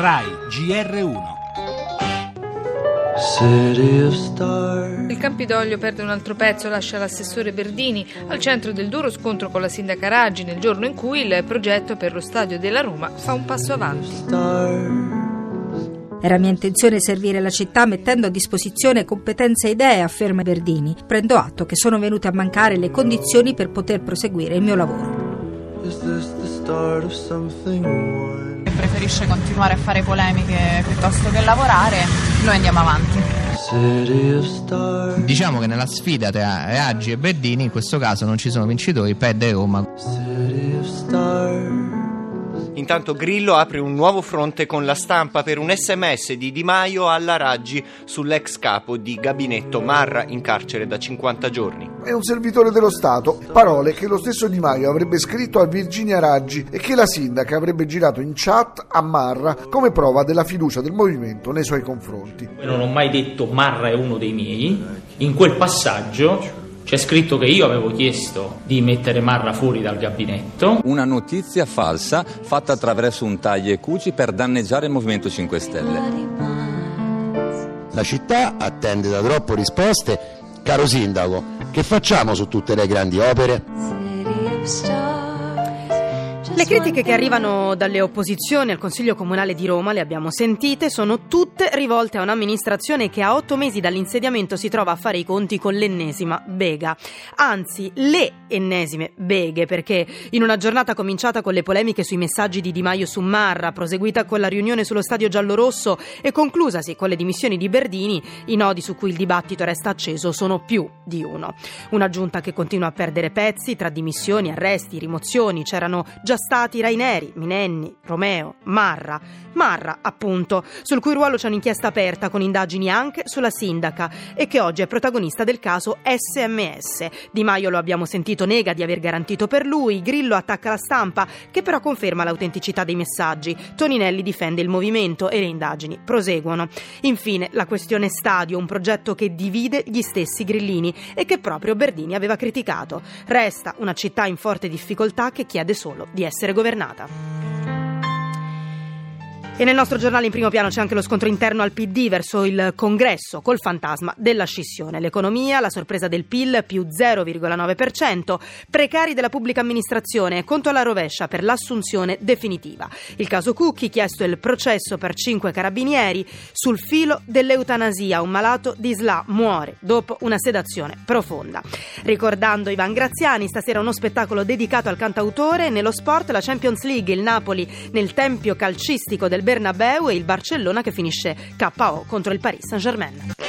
RAI GR1 il Campidoglio perde un altro pezzo, lascia l'assessore Berdini al centro del duro scontro con la sindaca Raggi nel giorno in cui il progetto per lo stadio della Roma fa un passo avanti. Era mia intenzione servire la città mettendo a disposizione competenze e idee, afferma Berdini. Prendo atto che sono venute a mancare le condizioni per poter proseguire il mio lavoro preferisce continuare a fare polemiche piuttosto che lavorare, noi andiamo avanti. Diciamo che nella sfida tra Raggi e Berdini in questo caso non ci sono vincitori, perde Roma. Intanto Grillo apre un nuovo fronte con la stampa per un sms di Di Maio alla Raggi sull'ex capo di gabinetto Marra in carcere da 50 giorni. È un servitore dello Stato, parole che lo stesso Di Maio avrebbe scritto a Virginia Raggi e che la sindaca avrebbe girato in chat a Marra come prova della fiducia del movimento nei suoi confronti. Non ho mai detto Marra è uno dei miei, in quel passaggio c'è scritto che io avevo chiesto di mettere Marra fuori dal gabinetto. Una notizia falsa fatta attraverso un taglio e cuci per danneggiare il Movimento 5 Stelle. La città attende da troppo risposte. Caro sindaco, che facciamo su tutte le grandi opere? Le critiche che arrivano dalle opposizioni al Consiglio Comunale di Roma, le abbiamo sentite, sono tutte rivolte a un'amministrazione che a otto mesi dall'insediamento si trova a fare i conti con l'ennesima bega. Anzi, le ennesime beghe, perché in una giornata cominciata con le polemiche sui messaggi di Di Maio su Marra, proseguita con la riunione sullo stadio giallorosso e conclusasi con le dimissioni di Berdini, i nodi su cui il dibattito resta acceso sono più di uno. Una giunta che continua a perdere pezzi tra dimissioni, arresti, rimozioni, c'erano già stati Raineri, Minenni, Romeo, Marra. Marra, appunto, sul cui ruolo c'è un'inchiesta aperta con indagini anche sulla sindaca e che oggi è protagonista del caso SMS. Di Maio lo abbiamo sentito nega di aver garantito per lui, Grillo attacca la stampa che però conferma l'autenticità dei messaggi. Toninelli difende il movimento e le indagini proseguono. Infine, la questione stadio, un progetto che divide gli stessi grillini e che proprio Berdini aveva criticato. Resta una città in forte difficoltà che chiede solo di essere essere governata. E nel nostro giornale in primo piano c'è anche lo scontro interno al PD verso il congresso col fantasma della scissione. L'economia, la sorpresa del PIL più 0,9%, precari della pubblica amministrazione, conto alla rovescia per l'assunzione definitiva. Il caso Cucchi, chiesto il processo per cinque carabinieri sul filo dell'eutanasia. Un malato di SLA muore dopo una sedazione profonda. Ricordando Ivan Graziani, stasera uno spettacolo dedicato al cantautore. Nello sport la Champions League, il Napoli nel tempio calcistico del Bernabeu e il Barcellona che finisce KO contro il Paris Saint-Germain.